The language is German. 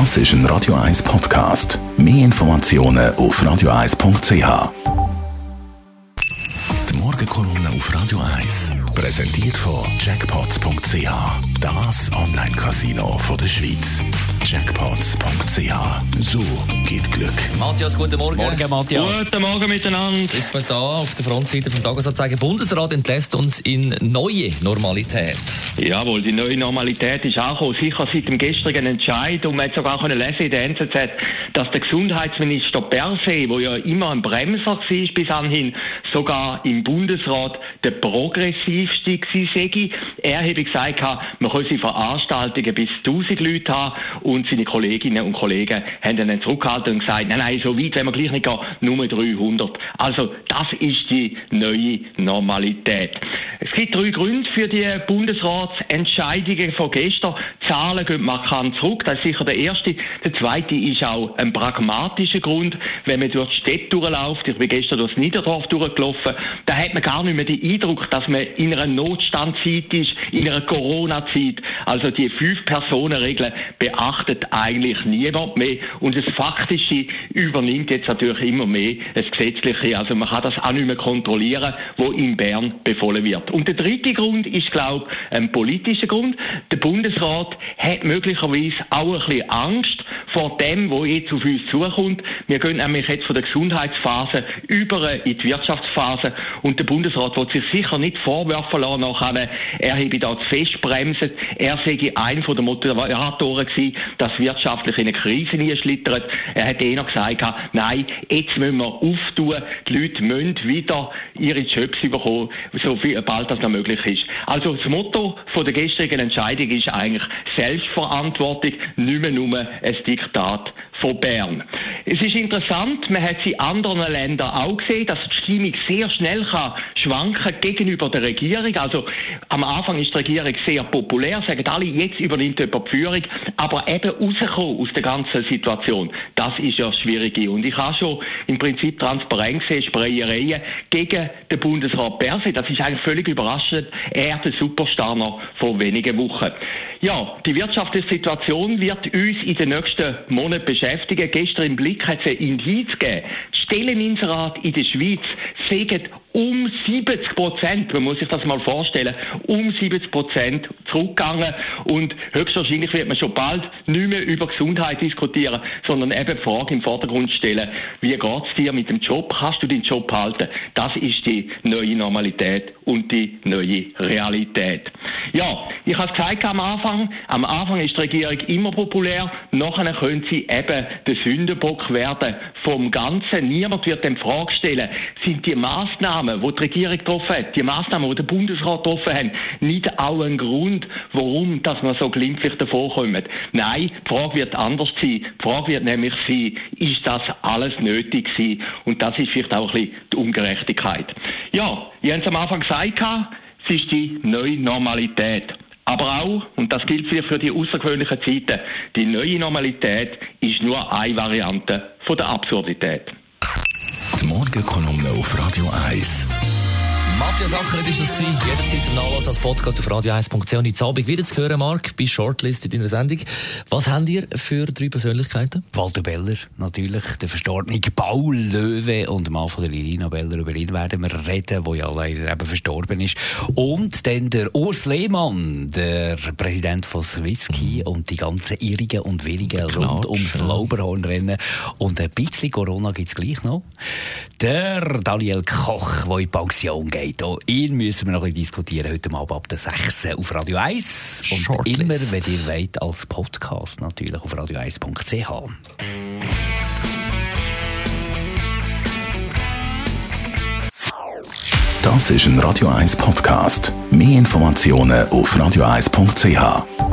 Das ist ein Radio 1 Podcast. Mehr Informationen auf radio1.ch. Die Morgenkolumne auf Radio 1 präsentiert von Jackpots.ch. Das Online-Casino der Schweiz. Jackpots.ch. So geht Glück. Matthias, guten Morgen. Morgen, Matthias. Guten Morgen miteinander. Ist man da auf der Frontseite vom Tagesanzeiger. Bundesrat entlässt uns in neue Normalität. Jawohl, die neue Normalität ist auch gekommen. Sicher seit dem gestrigen Entscheid. Und man hat sogar können lesen in der NZZ, dass der Gesundheitsminister Berset, der ja immer ein Bremser war bis anhin, sogar im Bundesrat der progressivste war. Er habe gesagt, man könne Veranstaltungen bis 1000 Leute haben und seine Kolleginnen und Kollegen haben dann zurückgehalten und gesagt, nein, nein, so weit wenn wir gleich nicht gehen, nur 300. Also das ist die neue Normalität. Es gibt drei Gründe für die Bundesratsentscheidungen von gestern. Die Zahlen gehen markant zurück, das ist sicher der erste. Der zweite ist auch ein pragmatischer Grund. Wenn man durch die Städte durchläuft, ich bin gestern durch das Niederdorf durchgelaufen, da hat man gar nicht mehr den Eindruck, dass man in einer Notstandzeit ist, in einer Corona-Zeit. Also die Fünf-Personen-Regel beachtet eigentlich niemand mehr. Und das Faktische übernimmt jetzt natürlich immer mehr das Gesetzliche. Also man kann das auch nicht mehr kontrollieren, wo in Bern befohlen wird. Und der dritte Grund ist, glaube ich, ein politischer Grund. Der Bundesrat hat möglicherweise auch ein bisschen Angst vor dem, was jetzt auf uns zukommt. Wir gehen nämlich jetzt von der Gesundheitsphase über in die Wirtschaftsphase und der Bundesrat wird sich sicher nicht vorwerfen lassen, nachher, er habe da zu fest bremsen. Er sei ein von den Motivatoren gewesen, dass wirtschaftlich in eine Krise einschlittert. Er hat eher gesagt, nein, jetzt müssen wir auftun, die Leute müssen wieder ihre Jobs bekommen, so viel, bald das noch möglich ist. Also das Motto von der gestrigen Entscheidung ist eigentlich Selbstverantwortung, nicht mehr nur ein Staat von Bern. Es ist interessant, man hat es in anderen Ländern auch gesehen, dass die Stimmung sehr schnell kann schwanken gegenüber der Regierung. Also am Anfang ist die Regierung sehr populär, sagen alle, jetzt übernimmt jemand die Führung, aber eben rauskommen aus der ganzen Situation, das ist ja das Schwierige. Und ich habe schon im Prinzip transparent gesehen, Sprayereien gegen den Bundesrat Berse. Das ist eigentlich völlig überraschend. Er, der Superstar noch vor wenigen Wochen. Ja, die wirtschaftliche Situation wird uns in den nächsten Monaten beschäftigen. Gestern im Blick hat es ein Indiz gegeben. Stelleninserat in der Schweiz sägen um 70 Prozent, man muss sich das mal vorstellen, um 70 Prozent zurückgegangen und höchstwahrscheinlich wird man schon bald nicht mehr über Gesundheit diskutieren, sondern eben die Frage im Vordergrund stellen, wie geht's dir mit dem Job, kannst du den Job halten? Das ist die neue Normalität und die neue Realität. Ja, ich habe es gesagt am Anfang, am Anfang ist die Regierung immer populär, nachher können sie eben der Sündenbock werden vom Ganzen. Niemand wird dem Frage stellen, sind die Maßnahmen, die die Regierung getroffen hat, die Maßnahmen, die der Bundesrat getroffen hat, nicht auch ein Grund, warum dass man so glimpflich davonkommt? Nein, die Frage wird anders sein. Die Frage wird nämlich sein, ist das alles nötig gewesen? Und das ist vielleicht auch ein bisschen die Ungerechtigkeit. Ja, ich habe es am Anfang gesagt, es ist die neue Normalität. Aber auch, und das gilt für die außergewöhnlichen Zeiten, die neue Normalität ist nur eine Variante von der Absurdität. Die Morgenkolumne auf Radio 1. Matthias Ackeret ist das gewesen. Jederzeit zum Nachlass als Podcast auf radio1.ch und heute Abend wieder zu hören, Marc, bei Shortlist in deiner Sendung. Was habt ihr für drei Persönlichkeiten? Walter Beller, natürlich, der verstorbene Paul Löwe und der Mann von der Irina Beller. Über ihn werden wir reden, der ja leider eben verstorben ist. Und dann der Urs Lehmann, der Präsident von Swisski mhm. und die ganzen Irrigen und Willigen rund ums Lauberhornrennen. Und ein bisschen Corona gibt es gleich noch. Der Daniel Koch, der in Pension geht. Auch ihn müssen wir noch ein bisschen diskutieren heute Abend ab der 6 auf Radio 1. Und Shortlist. immer, wenn ihr wollt, als Podcast natürlich auf radio1.ch. Das ist ein Radio 1 Podcast. Mehr Informationen auf radio1.ch.